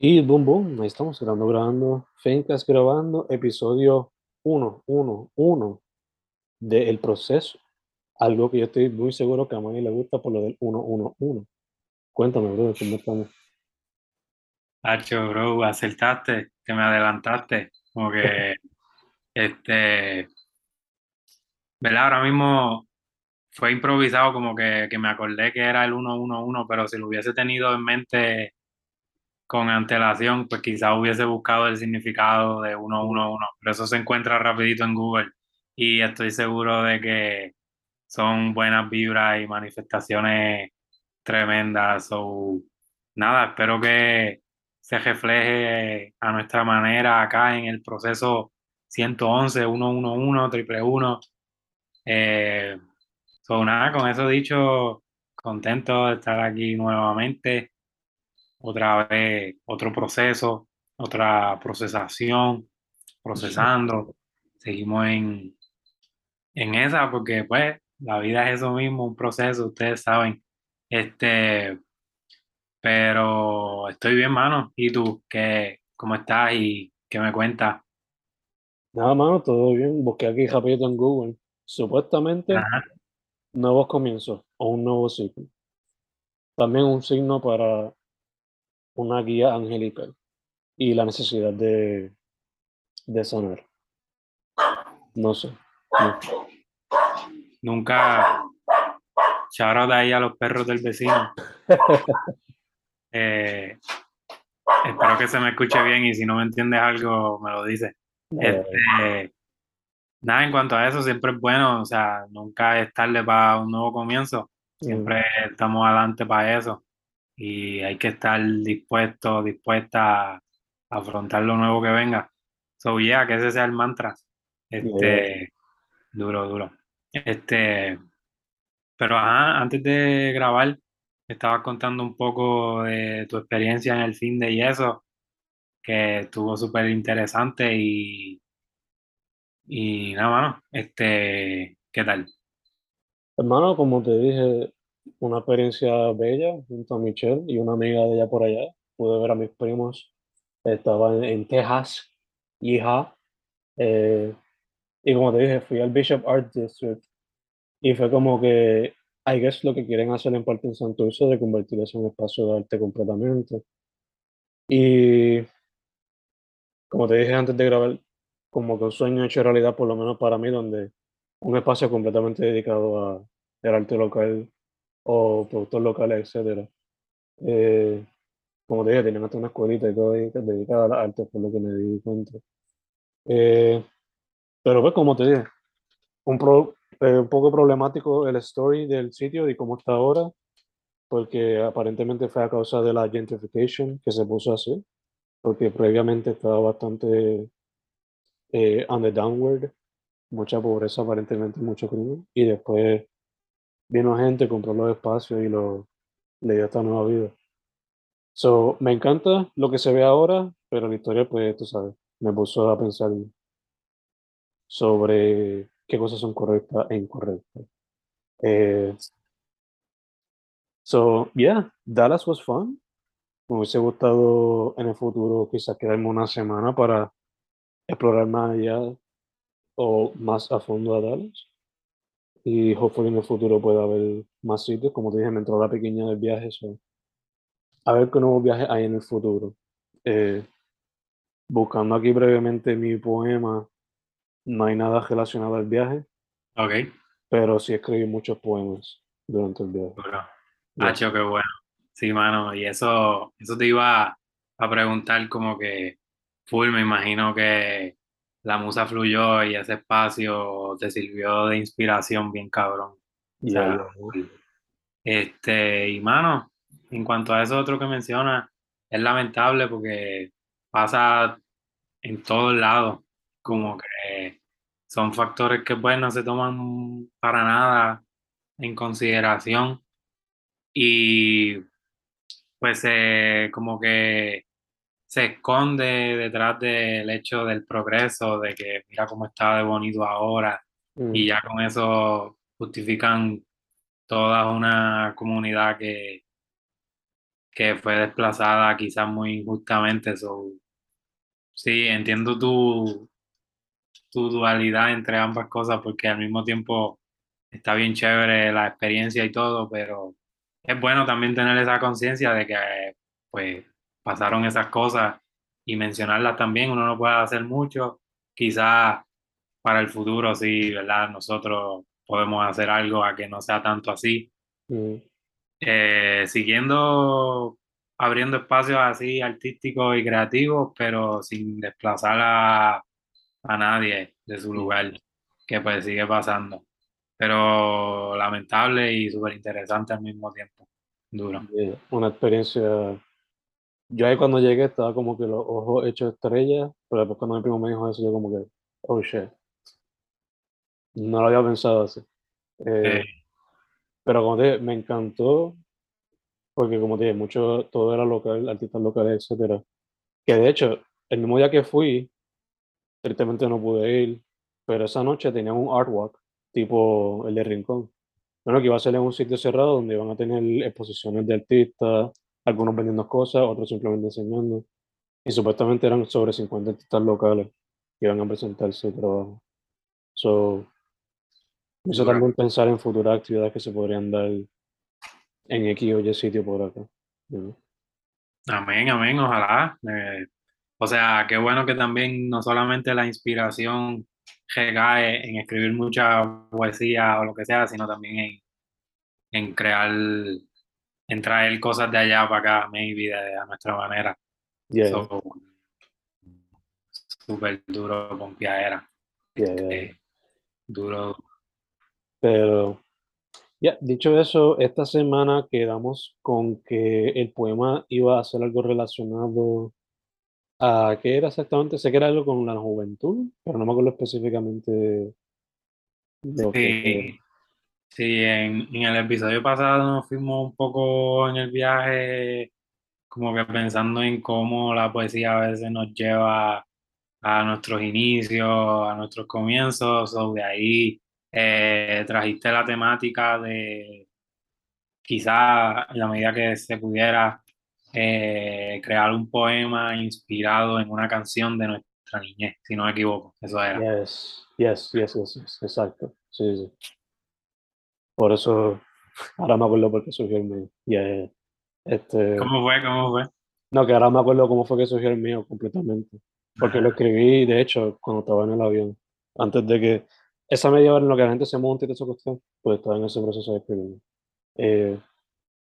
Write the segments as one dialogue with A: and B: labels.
A: Y boom, boom, ahí estamos grabando, grabando, Fencas grabando, episodio 1, 1, 1 del proceso. Algo que yo estoy muy seguro que a Manny le gusta por lo del 1, 1, 1. Cuéntame, bro, ¿cómo estamos?
B: Hacho, bro, acertaste, que me adelantaste. Como que, este, ¿verdad? Ahora mismo fue improvisado, como que, que me acordé que era el 111, pero si lo hubiese tenido en mente con antelación, pues quizás hubiese buscado el significado de 111. Pero eso se encuentra rapidito en Google y estoy seguro de que son buenas vibras y manifestaciones tremendas. O nada, espero que se refleje a nuestra manera acá en el proceso 111, 111, triple 1. Eh, so, nada, con eso dicho, contento de estar aquí nuevamente. Otra vez, otro proceso, otra procesación, procesando. Seguimos en, en esa porque pues la vida es eso mismo, un proceso, ustedes saben. Este, pero estoy bien, mano. ¿Y tú qué, cómo estás y qué me cuentas?
A: Nada, mano, todo bien. Busqué aquí rapidito en Google. Supuestamente,
B: Ajá.
A: nuevos comienzos o un nuevo ciclo. También un signo para una guía angelical y la necesidad de, de sanar. No sé. no.
B: Nunca shout de ahí a los perros del vecino. Eh, espero que se me escuche bien y si no me entiendes algo, me lo dices. Este, nada, en cuanto a eso, siempre es bueno, o sea, nunca es tarde para un nuevo comienzo. Siempre estamos adelante para eso y hay que estar dispuesto, dispuesta a afrontar lo nuevo que venga. So, yeah, que ese sea el mantra. Este, duro, duro. Este, pero ajá, antes de grabar, estabas contando un poco de tu experiencia en el fin de y eso, que estuvo súper interesante y, y nada, mano, este, ¿qué tal?
A: Hermano, como te dije, una experiencia bella junto a Michelle y una amiga de ella por allá. Pude ver a mis primos. Estaban en Texas, hija. Eh, y como te dije, fui al Bishop Art District y fue como que, I guess, lo que quieren hacer en parte en Santurce de convertir eso en un espacio de arte completamente. Y como te dije antes de grabar, como que un sueño hecho realidad, por lo menos para mí, donde un espacio completamente dedicado a el arte local o productos locales, etcétera. Eh, como te dije, tienen hasta una escuelita y todo dedicada a las artes, por lo que me di cuenta. Eh, pero pues, como te dije, un, pro- eh, un poco problemático el story del sitio y cómo está ahora, porque aparentemente fue a causa de la gentrification que se puso así, porque previamente estaba bastante eh, on the downward, mucha pobreza aparentemente, mucho crimen, y después vino gente, compró los espacios y lo, le dio esta nueva vida. So, me encanta lo que se ve ahora, pero la historia, pues, tú sabes, me puso a pensar sobre qué cosas son correctas e incorrectas. Eh, so, yeah, Dallas was fun. Me hubiese gustado en el futuro quizás quedarme una semana para explorar más allá o más a fondo a Dallas. Y hopefully en el futuro pueda haber más sitios. Como te dije, me entró la pequeña del viaje. so, A ver qué nuevos viajes hay en el futuro. Eh, buscando aquí brevemente mi poema, no hay nada relacionado al viaje,
B: Ok,
A: pero sí escribí muchos poemas durante el viaje.
B: Hacho, qué bueno. Sí, mano, y eso, eso te iba a preguntar como que full, me imagino que la musa fluyó y ese espacio te sirvió de inspiración bien cabrón. O sea,
A: yeah.
B: Este, y mano, en cuanto a eso otro que menciona, es lamentable porque pasa en todos lados, como que son factores que pues no se toman para nada en consideración y pues eh, como que se esconde detrás del hecho del progreso, de que mira cómo está de bonito ahora
A: Mm,
B: y ya con eso justifican toda una comunidad que que fue desplazada quizás muy injustamente. So, sí, entiendo tu, tu dualidad entre ambas cosas porque al mismo tiempo está bien chévere la experiencia y todo, pero es bueno también tener esa conciencia de que pues pasaron esas cosas y mencionarlas también. Uno no puede hacer mucho, quizás para el futuro sí, ¿verdad? Nosotros podemos hacer algo a que no sea tanto así.
A: Mm,
B: Eh, siguiendo abriendo espacios así artísticos y creativos, pero sin desplazar a, a nadie de su
A: mm,
B: lugar, que pues sigue pasando. Pero lamentable y súper interesante al mismo tiempo. Duro.
A: Una experiencia. Yo ahí cuando llegué estaba como que los ojos hechos estrellas, pero después cuando mi primo me dijo eso, yo como que, oh shit, no lo había pensado así. Eh,
B: Eh,
A: pero como te dije, me encantó, porque como te dije, mucho, todo era local, artistas locales, etcétera. Que de hecho, el mismo día que fui, tristemente no pude ir, pero esa noche tenían un art walk, tipo el de Rincón. Bueno, que iba a ser en un sitio cerrado donde iban a tener exposiciones de artistas, algunos vendiendo cosas, otros simplemente enseñando. Y supuestamente eran sobre 50 artistas locales que iban a presentar su trabajo. So, me hizo también pensar en futuras actividades que se podrían dar en X o Y sitio por acá.
B: Amén, amén, ojalá. Eh, o sea, qué bueno que también no solamente la inspiración recae en escribir mucha poesía o lo que sea, sino también en, en crear, en traer cosas de allá para acá, maybe, de, a nuestra manera.
A: Yeah,
B: So, súper duro, pompiadera.
A: yeah, yeah.
B: Eh, duro.
A: Pero, ya, dicho eso, esta semana quedamos con que el poema iba a ser algo relacionado a, ¿qué era exactamente? Sé que era algo con la juventud, pero no me acuerdo específicamente lo que era.
B: Sí, en, en el episodio pasado nos fuimos un poco en el viaje, como que pensando en cómo la poesía a veces nos lleva a nuestros inicios, a nuestros comienzos, o de ahí eh, trajiste la temática de quizá en la medida que se pudiera eh, crear un poema inspirado en una canción de nuestra niñez, si no me equivoco, eso era.
A: Yes, yes, yes, yes, yes, exacto. Sí, sí. Por eso, ahora me acuerdo por qué surgió el mío. Yeah, yeah. Este,
B: ¿Cómo fue? ¿Cómo fue?
A: no, que ahora me acuerdo cómo fue que surgió el mío completamente. Porque lo escribí, de hecho, cuando estaba en el avión. Antes de que, esa media hora en lo que la gente se monta y toda esa cuestión, pues estaba en ese proceso de escribir. Eh,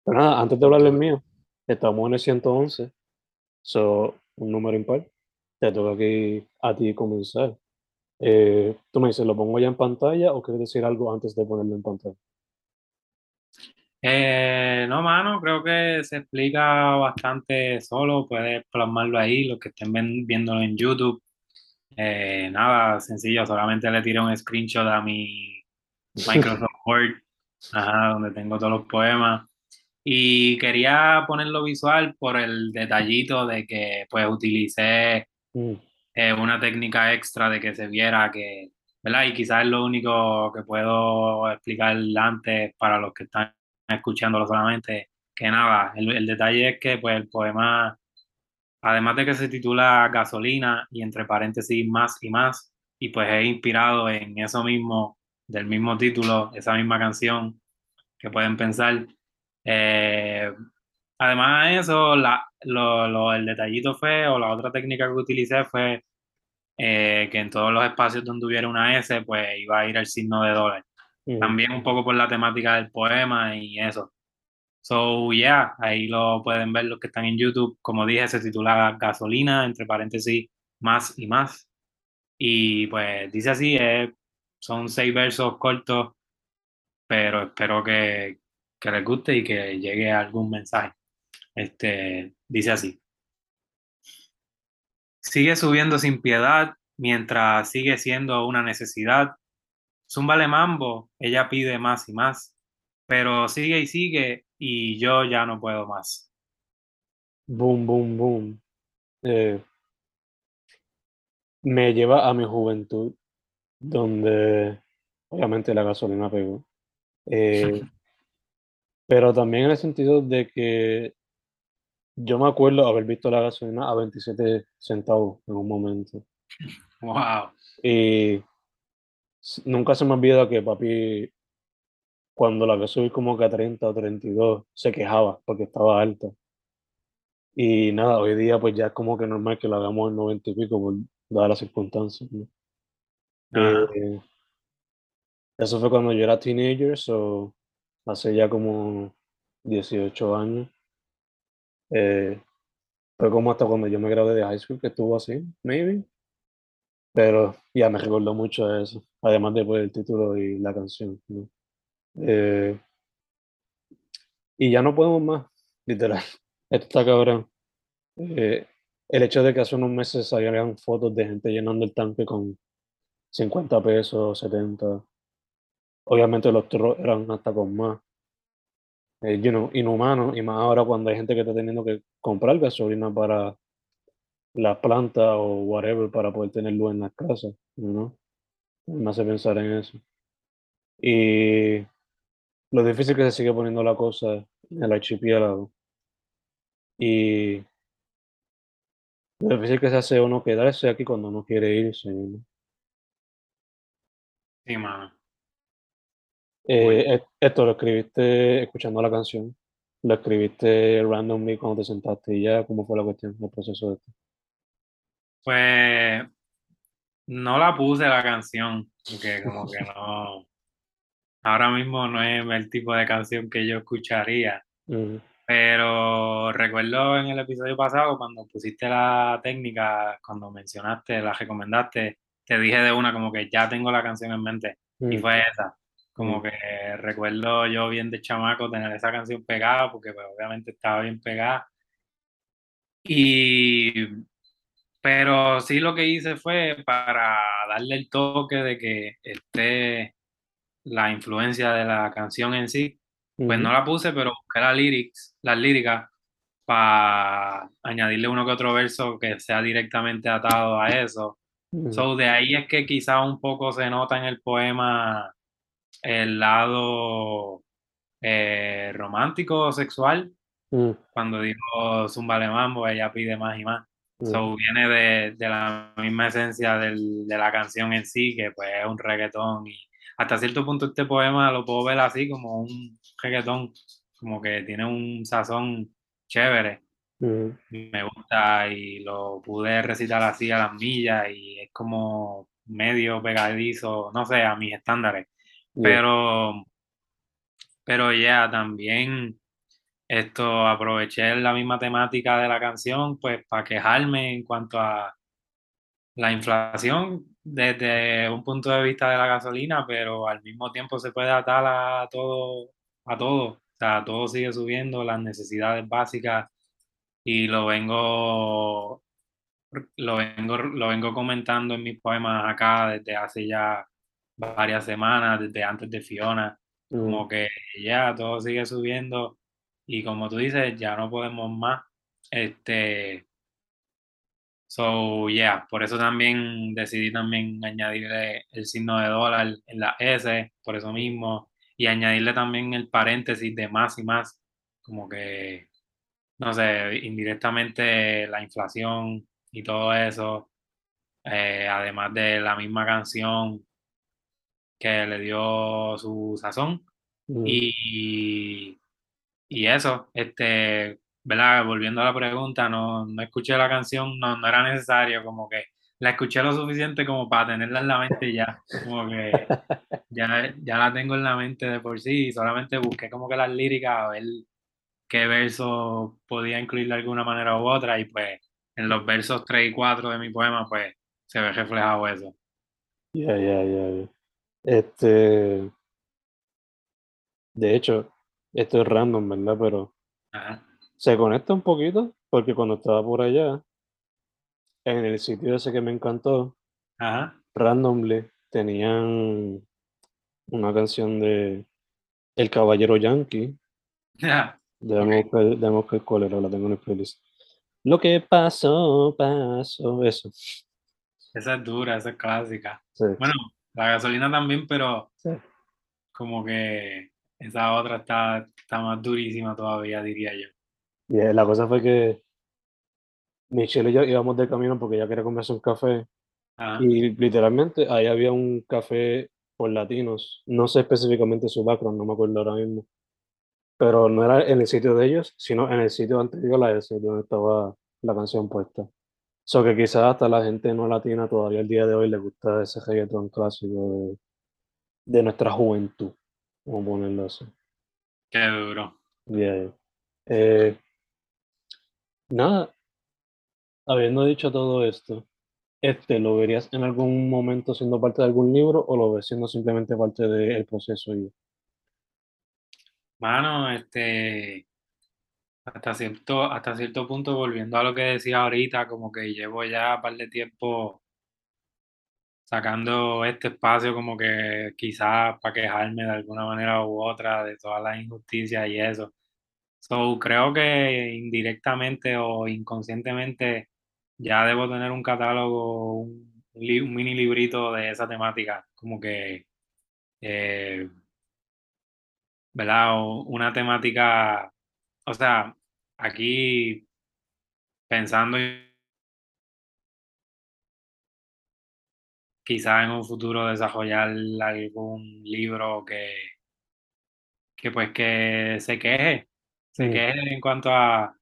A: pero nada, antes de hablar del mío, estamos en el 111, so, un número impar. Te toca aquí a ti comenzar. Eh, tú me dices, ¿lo pongo ya en pantalla o quieres decir algo antes de ponerlo en pantalla?
B: Eh, no, mano, creo que se explica bastante solo, puedes plasmarlo ahí, los que estén viéndolo en YouTube. Eh, nada, sencillo, solamente le tiré un screenshot a mi Microsoft Word, ajá, donde tengo todos los poemas. Y quería ponerlo visual por el detallito de que pues utilicé
A: Mm,
B: eh, una técnica extra de que se viera que, ¿verdad? Y quizás es lo único que puedo explicar antes para los que están escuchándolo solamente, que nada, el, detalle es que pues el poema, además de que se titula Gasolina y entre paréntesis más y más, y pues es inspirado en eso mismo, del mismo título, esa misma canción que pueden pensar. Eh, además de eso, la, lo, lo- el detallito fue, o la otra técnica que utilicé fue eh, que en todos los espacios donde hubiera una S, pues iba a ir el signo de dólar.
A: Ujú,
B: También un poco por la temática del poema y eso. So, yeah, ahí lo pueden ver los que están en YouTube. Como dije, se titula Gasolina, entre paréntesis, más y más. Y pues dice así, eh, son seis versos cortos, pero espero que, que les guste y que llegue algún mensaje. Este, dice así. Sigue subiendo sin piedad mientras sigue siendo una necesidad. Zúmbale mambo, ella pide más y más, pero sigue y sigue y yo ya no puedo más.
A: Boom, boom, boom. Eh, me lleva a mi juventud, donde obviamente la gasolina pegó. Eh, pero también en el sentido de que yo me acuerdo haber visto la gasolina a 27 centavos en un momento.
B: Wow.
A: Y nunca se me olvida que papi, cuando la que subí como que a 30 o 32, se quejaba porque estaba alta. Y nada, hoy día pues ya es como que normal que la hagamos en 90 y pico por dadas las circunstancias, ¿no? Eh, eso fue cuando yo era teenager, o hace ya como 18 años. Eh, fue como hasta cuando yo me gradué de high school que estuvo así, maybe. Pero ya me recordó mucho a eso, además de pues, el título y la canción, ¿no? Eh, y ya no podemos más, literal. Esto está cabrón. Eh, el hecho de que hace unos meses salieran fotos de gente llenando el tanque con 50 pesos, 70. Obviamente los otros eran hasta con más. Eh, you know, inhumano, y más ahora cuando hay gente que está teniendo que comprar gasolina para las plantas o whatever para poder tener luz en las casas, ¿no? Me hace pensar en eso. Y lo difícil que se sigue poniendo la cosa en el archipiélago. Y lo difícil que se hace uno quedarse aquí cuando uno quiere irse. ¿no?
B: Sí, mano.
A: Eh, esto lo escribiste escuchando la canción. Lo escribiste randomly cuando te sentaste y ya, ¿cómo fue la cuestión, el proceso de esto?
B: Pues no la puse la canción, porque como que no, ahora mismo no es el tipo de canción que yo escucharía. Pero recuerdo en el episodio pasado cuando pusiste la técnica, cuando mencionaste, la recomendaste, te dije de una como que ya tengo la canción en mente y fue esa. Como que recuerdo yo bien de chamaco tener esa canción pegada porque pues, obviamente estaba bien pegada. Y pero sí lo que hice fue para darle el toque de que esté la influencia de la canción en sí, pues no la puse, pero busqué las lyrics, las líricas para añadirle uno que otro verso que sea directamente atado a eso. So, de ahí es que quizá un poco se nota en el poema el lado eh, romántico, sexual,
A: mm,
B: cuando dijo Zúmbale Mambo, ella pide más y más.
A: Mm,
B: So, viene de, de la misma esencia del- de la canción en sí, que pues es un reggaetón. Y hasta cierto punto este poema lo puedo ver así como un reggaetón, como que tiene un sazón chévere.
A: mm,
B: Me gusta y lo pude recitar así a las millas y es como medio pegadizo, no sé, a mis estándares.
A: yeah,
B: Pero, pero ya también esto aproveché la misma temática de la canción, pues para quejarme en cuanto a la inflación desde un punto de vista de la gasolina, pero al mismo tiempo se puede atar a todo, a todo. O sea, todo sigue subiendo, las necesidades básicas, y lo vengo, lo vengo, lo vengo comentando en mis poemas acá desde hace ya varias semanas, desde antes de Fiona,
A: mm,
B: como que ya todo sigue subiendo y como tú dices, ya no podemos más. Este, so yeah, por eso también decidí también añadirle el signo de dólar en la S, por eso mismo, y añadirle también el paréntesis de más y más, como que, no sé, indirectamente la inflación y todo eso, eh, además de la misma canción que le dio su sazón.
A: mm,
B: Y, y eso, este, ¿verdad? Volviendo a la pregunta, no, no escuché la canción, no, no era necesario, como que la escuché lo suficiente como para tenerla en la mente ya, como que ya, ya la tengo en la mente de por sí, y solamente busqué como que las líricas a ver qué verso podía incluir de alguna manera u otra, y pues en los versos 3 y 4 de mi poema, pues se ve reflejado eso.
A: Ya, ya, ya, ya. Este, de hecho, esto es random, ¿verdad? Pero
B: Ajá,
A: se conecta un poquito porque cuando estaba por allá, en el sitio ese que me encantó,
B: ajá,
A: randomly tenían una canción de El Caballero Yankee. Déjame buscar cuál era, la tengo en el playlist. Lo que pasó, pasó, eso.
B: Esa es dura, esa es clásica.
A: Sí,
B: Bueno, la gasolina también, pero
A: sí.
B: como que esa otra está, está más durísima todavía, diría yo.
A: Y eh, la cosa fue que Michelle y yo íbamos de camino porque ella quería comerse un café
B: Ajá.
A: y literalmente ahí había un café por latinos. No sé específicamente su background, no me acuerdo ahora mismo. Pero no era en el sitio de ellos, sino en el sitio anterior a ese, donde estaba la canción puesta. So que quizás hasta la gente no latina todavía el día de hoy le gusta ese reggaetón clásico de, de nuestra juventud, vamos a ponerlo así.
B: Qué duro.
A: Yeah. Eh, nada, habiendo dicho todo esto, este, ¿lo verías en algún momento siendo parte de algún libro o lo ves siendo simplemente parte del proceso? Y,
B: Mano, este, hasta cierto, hasta cierto punto, volviendo a lo que decía ahorita, como que llevo ya un par de tiempo sacando este espacio como que quizás para quejarme de alguna manera u otra de todas las injusticias y eso. So, creo que indirectamente o inconscientemente ya debo tener un catálogo, un, un mini librito de esa temática, como que, eh, ¿verdad? O una temática, o sea, aquí pensando quizás en un futuro desarrollar algún libro que, que pues que se queje, se
A: Mm,
B: queje en cuanto a,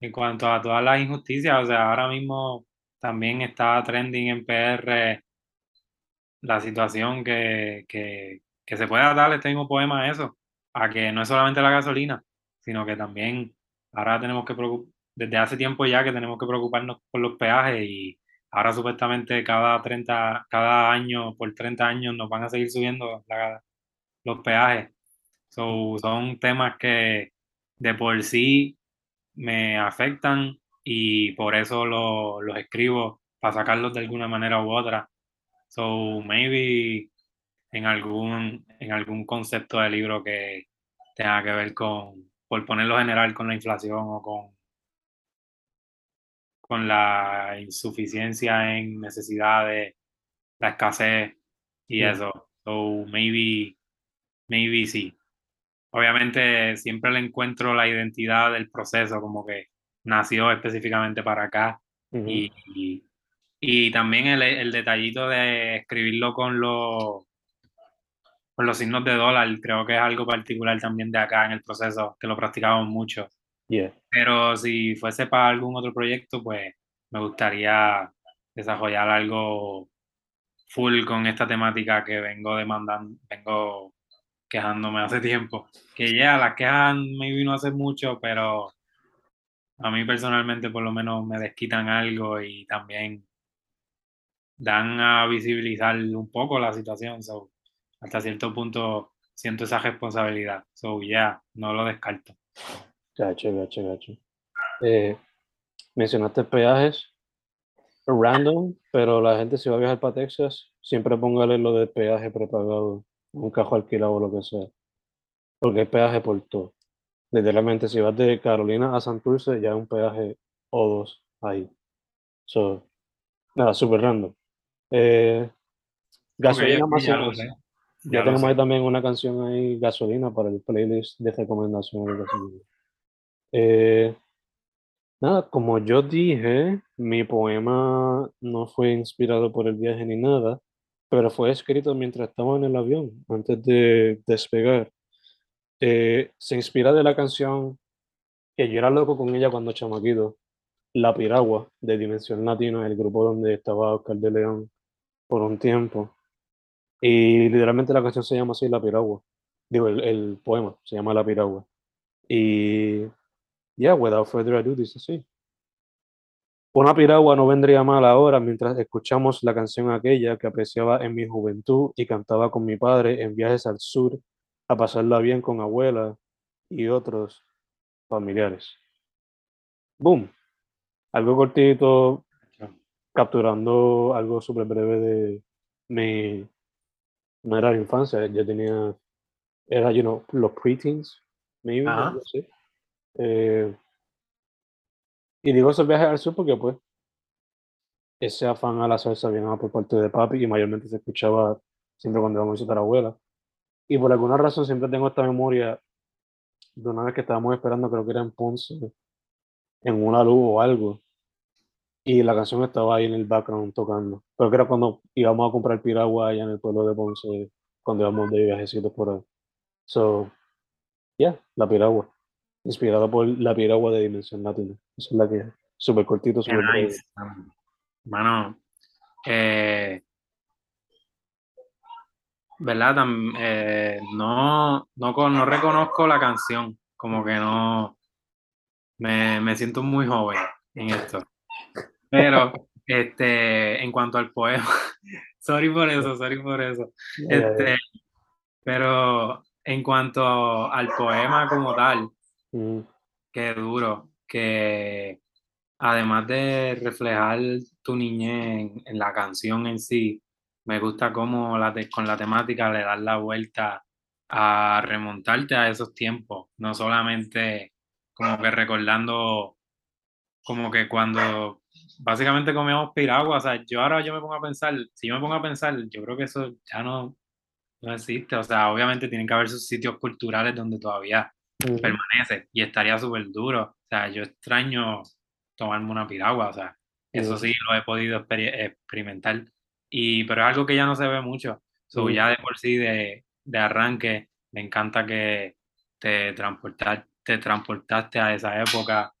B: en cuanto a todas las injusticias, o sea, ahora mismo también está trending en PR la situación que, que, que se puede dar este mismo poema a eso, a que no es solamente la gasolina, sino que también ahora tenemos que desde hace tiempo ya que tenemos que preocuparnos por los peajes y ahora supuestamente cada 30 cada año, por 30 años nos van a seguir subiendo los peajes. So, son temas que de por sí me afectan y por eso lo- los escribo, para sacarlos de alguna manera u otra. So, maybe en algún, en algún concepto de libro que tenga que ver con, por ponerlo general, con la inflación o con, con la insuficiencia en necesidades, la escasez y eso. So, maybe, maybe sí. Obviamente siempre le encuentro la identidad del proceso, como que nació específicamente para acá
A: ujú,
B: y, y, y también el, el detallito de escribirlo con los Con los signos de dólar, creo que es algo particular también de acá en el proceso, que lo practicamos mucho.
A: yeah,
B: Pero si fuese para algún otro proyecto, pues me gustaría desarrollar algo full con esta temática que vengo demandando, vengo quejándome hace tiempo. Que ya las quejas maybe no hace mucho, pero a mí personalmente por lo menos me desquitan algo y también dan a visibilizar un poco la situación. So, hasta cierto punto siento esa responsabilidad. So, yeah, no lo descarto.
A: Gacho, gacho, gacho. Eh, mencionaste peajes random, pero la gente si va a viajar para Texas, siempre póngale lo de peaje prepagado, un cajo alquilado o lo que sea, porque hay peaje por todo. Literalmente, si vas de Carolina a Santurce, ya hay un peaje o dos ahí. So, nada, súper random. Eh, gasolina más
B: ya
A: Ya
B: ya
A: tenemos ahí también una canción ahí, gasolina, para el playlist de recomendaciones de gasolina. Eh, nada, como yo dije, mi poema no fue inspirado por el viaje ni nada, pero fue escrito mientras estaba en el avión, antes de despegar. Eh, se inspira de la canción que yo era loco con ella cuando chamaquito, La Piragua, de Dimensión Latina, el grupo donde estaba Oscar de León por un tiempo. Y literalmente la canción se llama así, La Piragua. Digo, el, el poema se llama La Piragua. Y, yeah, without further ado, dice así. Una piragua no vendría mal ahora mientras escuchamos la canción aquella que apreciaba en mi juventud y cantaba con mi padre en viajes al sur a pasarla bien con abuela y otros familiares. Boom. Algo cortito, capturando algo súper breve de mi, no era la infancia, yo tenía, era, you know, los preteens, maybe, algo
B: Ajá.
A: Eh, y digo esos viajes al sur porque pues ese afán a la salsa venía por parte de papi y mayormente se escuchaba siempre cuando íbamos a visitar a abuela. Y por alguna razón siempre tengo esta memoria de una vez que estábamos esperando, creo que era en Ponce, en una luz o algo, y la canción estaba ahí en el background tocando. Pero que era cuando íbamos a comprar piragua allá en el pueblo de Ponce, cuando íbamos de viajecitos por ahí. So, yeah, la piragua. Inspirada por la piragua de Dimensión Latina. Esa es la que es. Súper cortito, súper.
B: Nice. Mano, eh, ¿verdad? Tam- eh, no, no, no reconozco la canción, como que no, me, me siento muy joven en esto. Pero, este, en cuanto al poema, sorry por eso, sorry por eso. Este, pero en cuanto al poema como tal,
A: Mm,
B: qué duro, que además de reflejar tu niñez en, en la canción en sí, me gusta cómo la te- con la temática le das la vuelta a remontarte a esos tiempos, no solamente como que recordando como que cuando básicamente comíamos piragua, o sea, yo ahora yo me pongo a pensar, si yo me pongo a pensar, yo creo que eso ya no, no existe, o sea, obviamente tienen que haber sus sitios culturales donde todavía permanece y estaría súper duro. O sea, yo extraño tomarme una piragua, o sea, eso sí lo he podido experi- experimentar. Y, pero es algo que ya no se ve mucho. So, ya de por sí, de, de arranque, me encanta que te transportar, te transportaste a esa época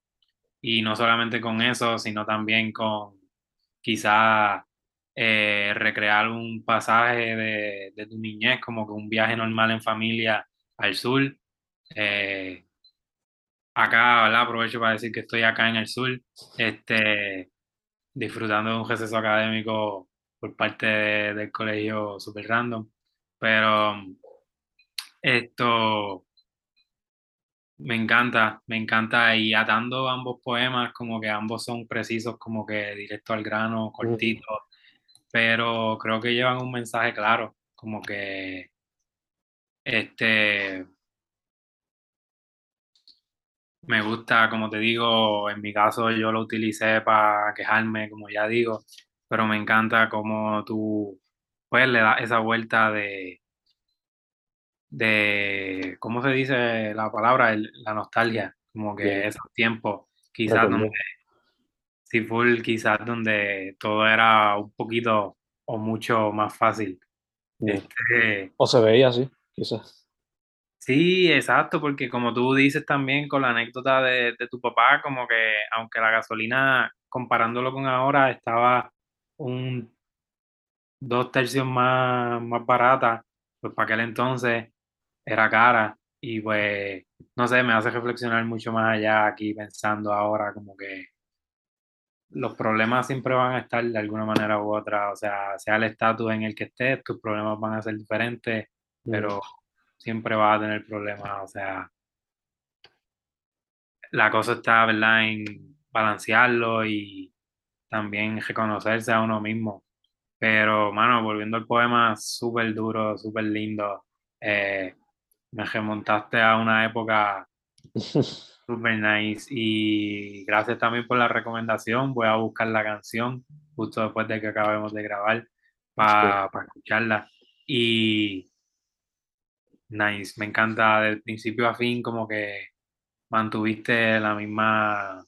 B: y no solamente con eso, sino también con quizá eh, recrear un pasaje de, de tu niñez, como que un viaje normal en familia al sur. Eh, acá, ¿verdad? Aprovecho para decir que estoy acá en el sur, este, disfrutando de un receso académico por parte de- del colegio super random. Pero esto me encanta, me encanta y atando ambos poemas, como que ambos son precisos, como que directo al grano,
A: mm,
B: cortito, pero creo que llevan un mensaje claro, como que este Me gusta, como te digo, en mi caso yo lo utilicé para quejarme, como ya digo, pero me encanta cómo tú, pues, le das esa vuelta de, de, ¿cómo se dice la palabra? El- la nostalgia, como que esos tiempos, quizás donde, si full, quizás donde todo era un poquito o mucho más fácil. Este,
A: O se veía así, quizás.
B: Sí, exacto, porque como tú dices también con la anécdota de, de tu papá, como que aunque la gasolina, comparándolo con ahora, estaba un dos tercios más, más barata, pues para aquel entonces era cara y pues, no sé, me hace reflexionar mucho más allá aquí pensando ahora como que los problemas siempre van a estar de alguna manera u otra, o sea, sea el estatus en el que estés, tus problemas van a ser diferentes,
A: Mm,
B: pero siempre vas a tener problemas, o sea la cosa está, ¿verdad?, en balancearlo y también reconocerse a uno mismo. Pero, mano, volviendo al poema, súper duro, súper lindo. Eh, me remontaste a una época súper nice y gracias también por la recomendación. Voy a buscar la canción justo después de que acabemos de grabar
A: sí.
B: para escucharla. Y nice, me encanta del principio a fin como que mantuviste la misma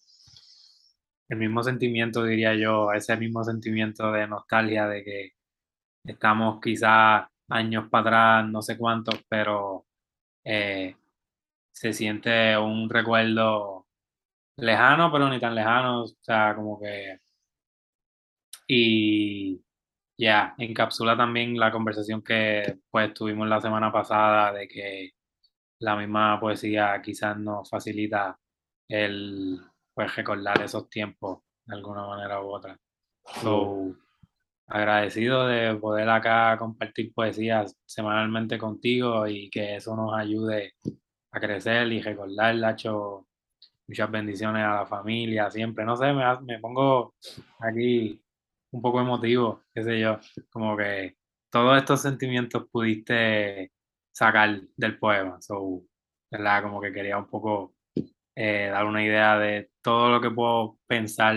B: el mismo sentimiento, diría yo, ese mismo sentimiento de nostalgia de que estamos quizás años para atrás, no sé cuántos, pero eh, se siente un recuerdo lejano, pero ni tan lejano, o sea, como que... Y ya, encapsula también la conversación que pues tuvimos la semana pasada de que la misma poesía quizás nos facilita el pues recordar esos tiempos de alguna manera u otra.
A: Yeah.
B: So, agradecido de poder acá compartir poesías semanalmente contigo y que eso nos ayude a crecer y recordar, Lacho, muchas bendiciones a la familia, siempre. No sé, me, me pongo aquí un poco emotivo, qué sé yo, como que todos estos sentimientos pudiste sacar del poema. So, ¿verdad? Como que quería un poco eh, dar una idea de todo lo que puedo pensar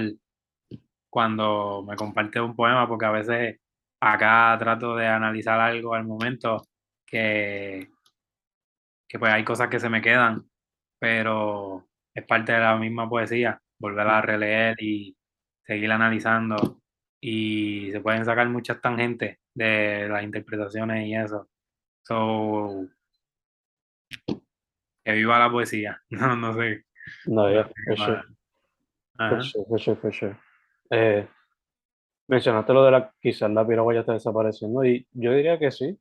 B: cuando me compartes un poema, porque a veces acá trato de analizar algo al momento que, que pues hay cosas que se me quedan pero es parte de la misma poesía, volverla a releer y seguir analizando y se pueden sacar muchas tangentes de las interpretaciones y eso. So, que viva la poesía. No, no sé.
A: No, ya, for sure. For sure, for sure, for sure. Eh, mencionaste lo de la, quizás la piragua ya está desapareciendo y yo diría que sí,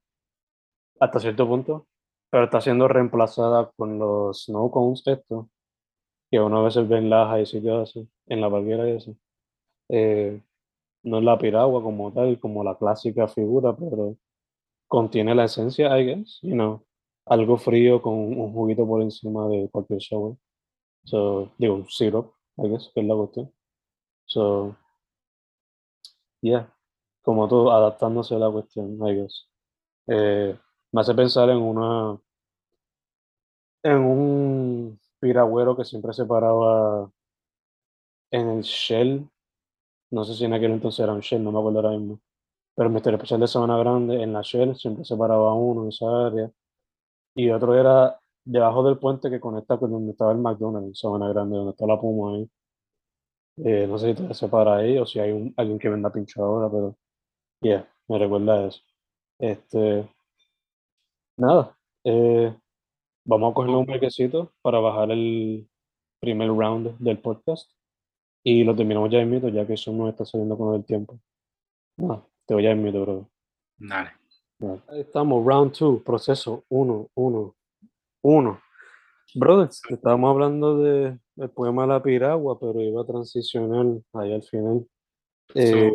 A: hasta cierto punto, pero está siendo reemplazada con los snow cones esto, que uno a veces ve en Laja y sitios así, en la Valguera y eso. Eh, no es la piragua como tal, como la clásica figura, pero contiene la esencia, I guess, you know, algo frío con un juguito por encima de cualquier shower. So, digo, syrup, I guess, que es la cuestión. So, yeah, como todo, adaptándose a la cuestión, I guess. Eh, me hace pensar en una, en un piragüero que siempre se paraba en el Shell, no sé si en aquel entonces era un Shell, no me acuerdo ahora mismo, pero el Misterio Especial de Sabana Grande, en la Shell, siempre se paraba uno en esa área, y otro era debajo del puente que conecta con donde estaba el McDonald's en Sabana Grande, donde está la Puma ahí. Eh, no sé si te se para ahí o si hay un, alguien que venda pincho ahora, pero yeah, me recuerda eso. Este, nada, eh, vamos a coger un brequecito para bajar el primer round del podcast y lo terminamos ya en mito, ya que eso no está saliendo con el tiempo. Nada, te voy a en mito, bro.
B: Dale.
A: Ahí estamos, round 2, proceso 1, 1, 1. Brothers, estábamos hablando de, del poema La Piragua, pero iba a transicionar ahí al final. Eh,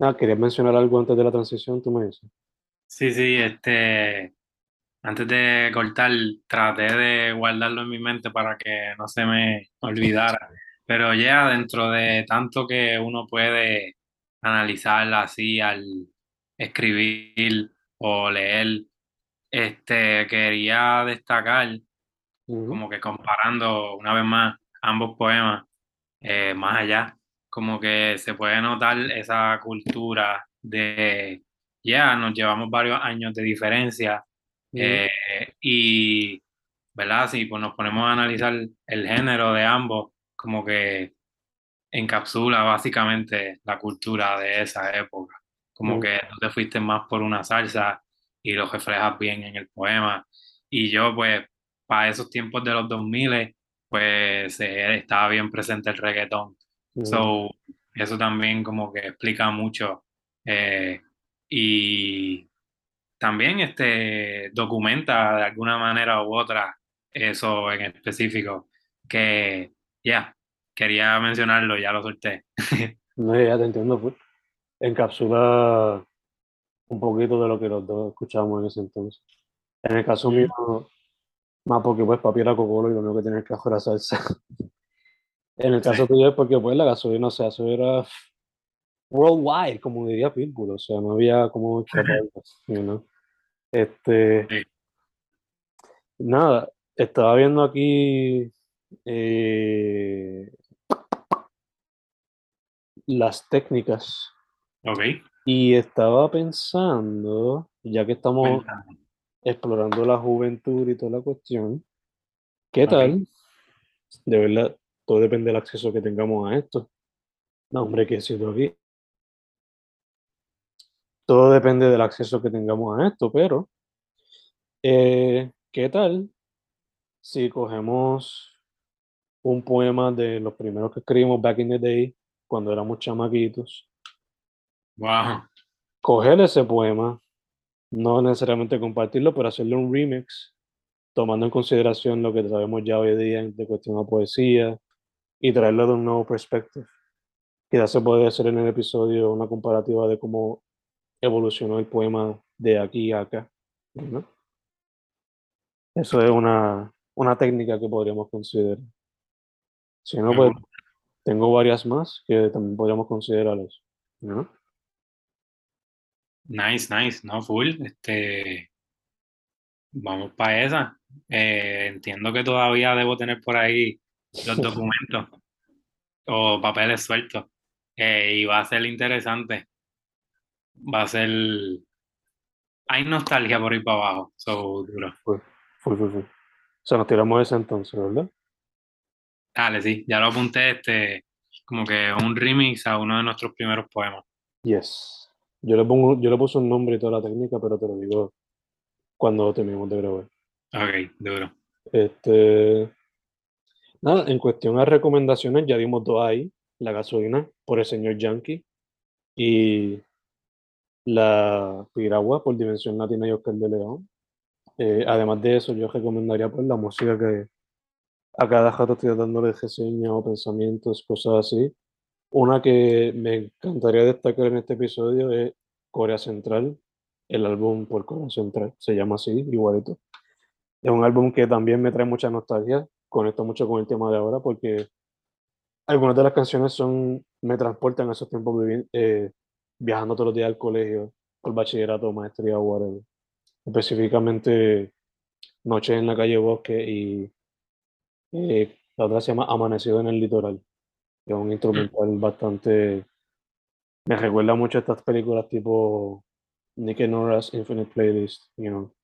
A: nada, ¿querías mencionar algo antes de la transición? Tú me dices.
B: Sí, sí, este, antes de cortar, traté de guardarlo en mi mente para que no se me olvidara. Pero ya dentro de tanto que uno puede analizar así al escribir o leer, este, quería destacar, como que comparando una vez más ambos poemas, eh, más allá, como que se puede notar esa cultura de, ya, nos llevamos varios años de diferencia eh, y, ¿verdad? Si pues nos ponemos a analizar el género de ambos, como que encapsula básicamente la cultura de esa época. Como que tú te fuiste más por una salsa y lo reflejas bien en el poema. Y yo, pues, para esos tiempos de los 2000, pues eh, estaba bien presente el reggaetón. So, eso también como que explica mucho. Eh, y también este, documenta de alguna manera u otra eso en específico. Que ya, quería mencionarlo, ya lo solté.
A: no, ya te entiendo. Pues. Encapsula un poquito de lo que los dos escuchábamos en ese entonces. En el caso mío, más porque pues papi era cocolo y lo único que tenía que hacer era salsa. en el caso tuyo es porque pues la gasolina, o sea, eso era worldwide, como diría Pitbull, o sea, no había como you Este, nada, estaba viendo aquí eh, las técnicas.
B: Ok.
A: Y estaba pensando, ya que estamos explorando la juventud y toda la cuestión, ¿qué tal? De verdad, todo depende del acceso que tengamos a esto. No, hombre, que sido aquí. Todo depende del acceso que tengamos a esto, pero eh, ¿qué tal si cogemos un poema de los primeros que escribimos back in the day, cuando éramos chamaquitos?
B: Wow.
A: Coger ese poema, no necesariamente compartirlo, pero hacerle un remix, tomando en consideración lo que sabemos ya hoy día de cuestión de poesía y traerlo de un nuevo perspective. Quizás se puede hacer en el episodio una comparativa de cómo evolucionó el poema de aquí a acá. Eso es una, una técnica que podríamos considerar. Si no, pues tengo varias más que también podríamos considerar eso. ¿no?
B: Nice, nice, no, full. Este, vamos para esa. Eh, entiendo que todavía debo tener por ahí los documentos o papeles sueltos. Eh, y va a ser interesante va a ser. Hay nostalgia por ir para abajo, so duro.
A: sea, nos tiramos ese entonces, ¿verdad?
B: Dale, sí, ya lo apunté, este, como que un remix a uno de nuestros primeros poemas.
A: Yes. Yo le pongo, yo le puse un nombre y toda la técnica, pero te lo digo cuando terminemos de grabar.
B: Ok, duro.
A: Este, nada, en cuestión a recomendaciones, ya dimos dos ahí, la gasolina por el señor Yankee y la piragua por Dimensión Latina y Oscar de León. Eh, además de eso, yo recomendaría pues la música que a cada rato estoy dándole reseñas o pensamientos, cosas así. Una que me encantaría destacar en este episodio es Corea Central, el álbum por Corea Central, se llama así, igualito. Es un álbum que también me trae mucha nostalgia, conecto mucho con el tema de ahora porque algunas de las canciones son, me transportan a esos tiempos eh, viajando todos los días al colegio, al bachillerato, maestría, whatever. Específicamente Noche en la calle Bosque y eh, la otra se llama Amanecido en el Litoral. Es un instrumental bastante... Me recuerda mucho a estas películas tipo Nick and Nora's Infinite Playlist, you know.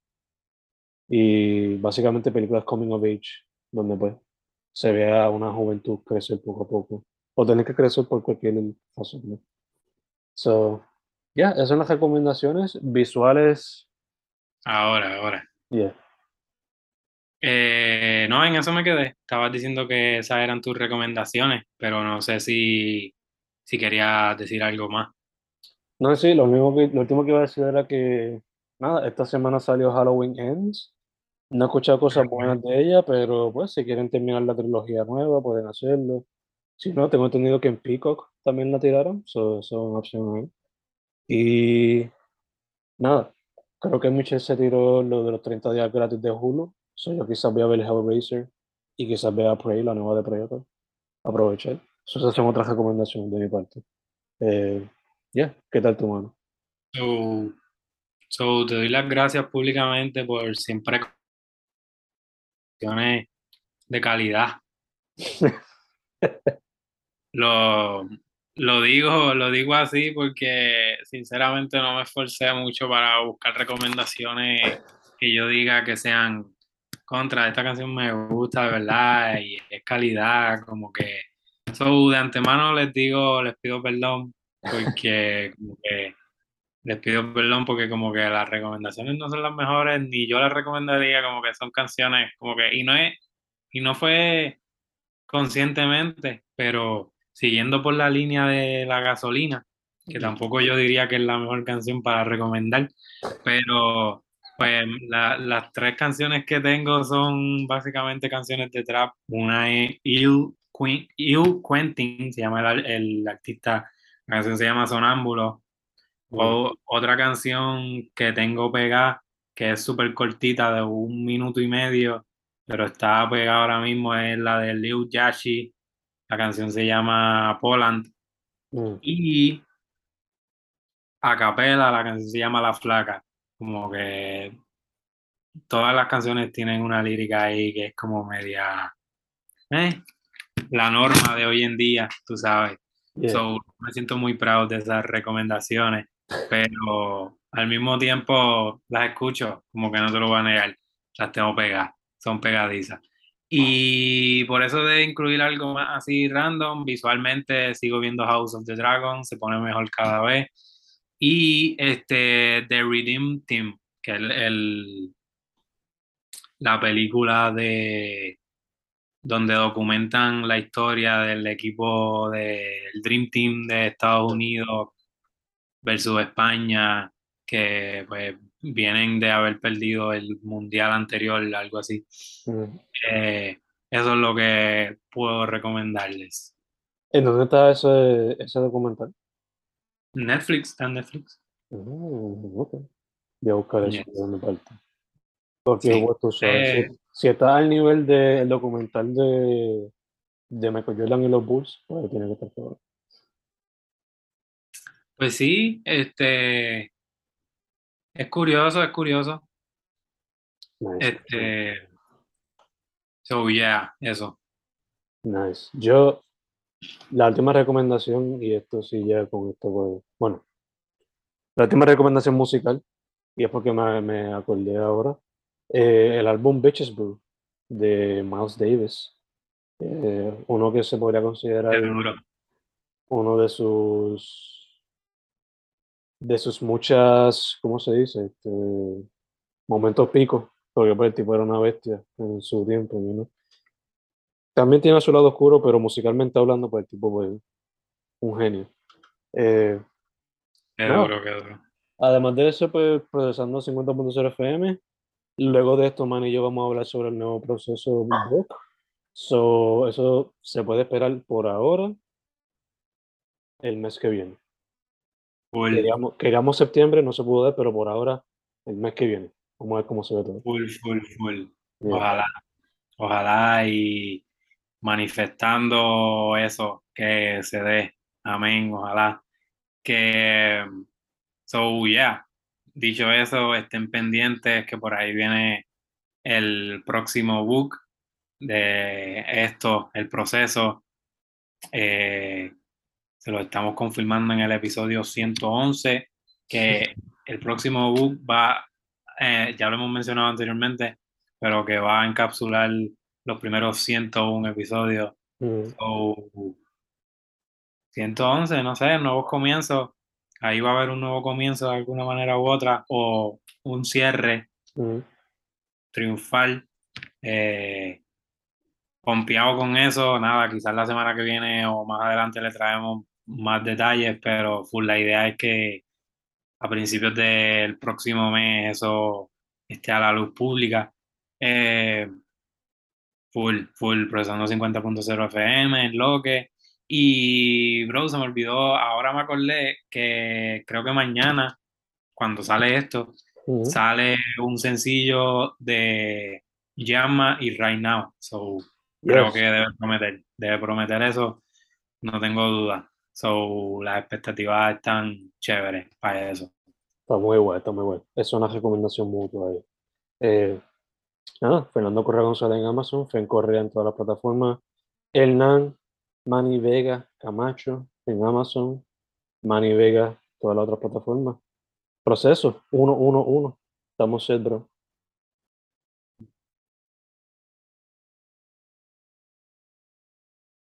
A: Y básicamente películas coming of age, donde pues se vea una juventud crecer poco a poco. O tener que crecer por cualquier razón. ¿no? So, ya, yeah, esas son las recomendaciones visuales.
B: Ahora, ahora.
A: Yeah.
B: Eh, no, en eso me quedé. Estabas diciendo que esas eran tus recomendaciones, pero no sé si, si querías decir algo más.
A: No, sí, lo, mismo que, lo último que iba a decir era que, nada, esta semana salió Halloween Ends. No he escuchado cosas buenas de ella, pero pues si quieren terminar la trilogía nueva, pueden hacerlo. Si no, tengo entendido que en Peacock también la tiraron, eso es una opción ahí. Y nada, creo que Michelle se tiró lo de los 30 días gratis de Hulu, So, yo quizás voy a ver Hellraiser y quizás vea Prey, la nueva de Predator. Aprovechar. Esas son otras recomendaciones de mi parte. Eh, ya, ¿qué tal tu mano?
B: So, so, te doy las gracias públicamente por siempre de calidad. lo, lo digo, lo digo así porque sinceramente no me esforcé mucho para buscar recomendaciones que yo diga que sean contra, esta canción me gusta, de verdad, y es calidad, como que, so, de antemano les digo, les pido perdón, porque como que les pido perdón porque como que las recomendaciones no son las mejores, ni yo las recomendaría, como que son canciones, como que, y no es, y no fue conscientemente, pero siguiendo por la línea de la gasolina, que tampoco yo diría que es la mejor canción para recomendar, pero pues las tres canciones que tengo son básicamente canciones de trap. Una es Il, Quentin, se llama el, artista, la canción se llama Sonámbulo. O, otra canción que tengo pegada, que es súper cortita, de un minuto y medio, pero está pegada ahora mismo, es la de Liu Yashi. La canción se llama Poland.
A: Mm.
B: Y a capela, la canción se llama La Flaca como que todas las canciones tienen una lírica ahí que es como media eh, la norma de hoy en día, tú sabes. me siento muy proud de esas recomendaciones, pero al mismo tiempo las escucho, como que no te lo voy a negar, las tengo pegadas, son pegadizas. Y por eso de incluir algo más así random, visualmente sigo viendo House of the Dragon, se pone mejor cada vez. Y este, The Redeem Team, que es el, la película de donde documentan la historia del equipo del Dream Team de Estados Unidos versus España, que pues vienen de haber perdido el mundial anterior, algo así.
A: Mm.
B: Eh, eso es lo que puedo recomendarles.
A: ¿En dónde está ese, ese documental?
B: Netflix, está en Netflix.
A: Mm, ok. Voy a buscar eso de mi parte. Porque eh. si, está al nivel del documental de, de Michael Jordan y los Bulls, pues tiene que estar todo.
B: Pues sí, este es curioso, es curioso. Este so yeah, eso.
A: Nice. Yo la última recomendación, y esto sí ya con esto, pues, bueno, la última recomendación musical, y es porque me, me acordé ahora, eh, el álbum Bitches Brew de Miles Davis, eh, uno que se podría considerar uno de sus de sus muchas, ¿cómo se dice? Este, momentos picos, porque pues, el tipo era una bestia en su tiempo, ¿no? También tiene su lado oscuro, pero musicalmente hablando, pues el tipo fue un genio. Eh, Además de eso, pues procesando 50.0 FM. Luego de esto, Man y yo vamos a hablar sobre el nuevo proceso Book. So, eso se puede esperar por ahora, el mes que viene. Queríamos, queríamos, septiembre, no se pudo dar, pero por ahora, el mes que viene. Vamos a ver cómo se ve todo.
B: Full, full, full. Ojalá. Ojalá y manifestando eso que se dé. Amén. Ojalá. Que, so, yeah. Dicho eso, estén pendientes que por ahí viene el próximo book de esto, el proceso. Eh, se lo estamos confirmando en el episodio 111, que el próximo book va, eh, ya lo hemos mencionado anteriormente, pero que va a encapsular los primeros 101 episodios. 111, mm. no sé, nuevos comienzos. Ahí va a haber un nuevo comienzo de alguna manera u otra, o un cierre mm. triunfal. Eh, confiado con eso, nada, quizás la semana que viene o más adelante le traemos más detalles, pero full, la idea es que a principios del próximo mes eso esté a la luz pública. Eh, full, full, procesando 50.0 FM, lo que. Y, bro, se me olvidó, ahora me acordé que creo que mañana, cuando sale esto, sale un sencillo de Llama y Right Now. So, creo que debe prometer, debe prometer eso, no tengo duda. So, las expectativas están chéveres para eso.
A: Está muy bueno, está muy bueno. Es una recomendación mutua ahí. Eh, nada, Fernando Correa González en Amazon, Fen Correa en todas las plataformas, Hernán, Manny Vega, Camacho en Amazon, Manny Vega, todas las otras plataformas. Proceso, uno, uno, uno. Estamos set, bro.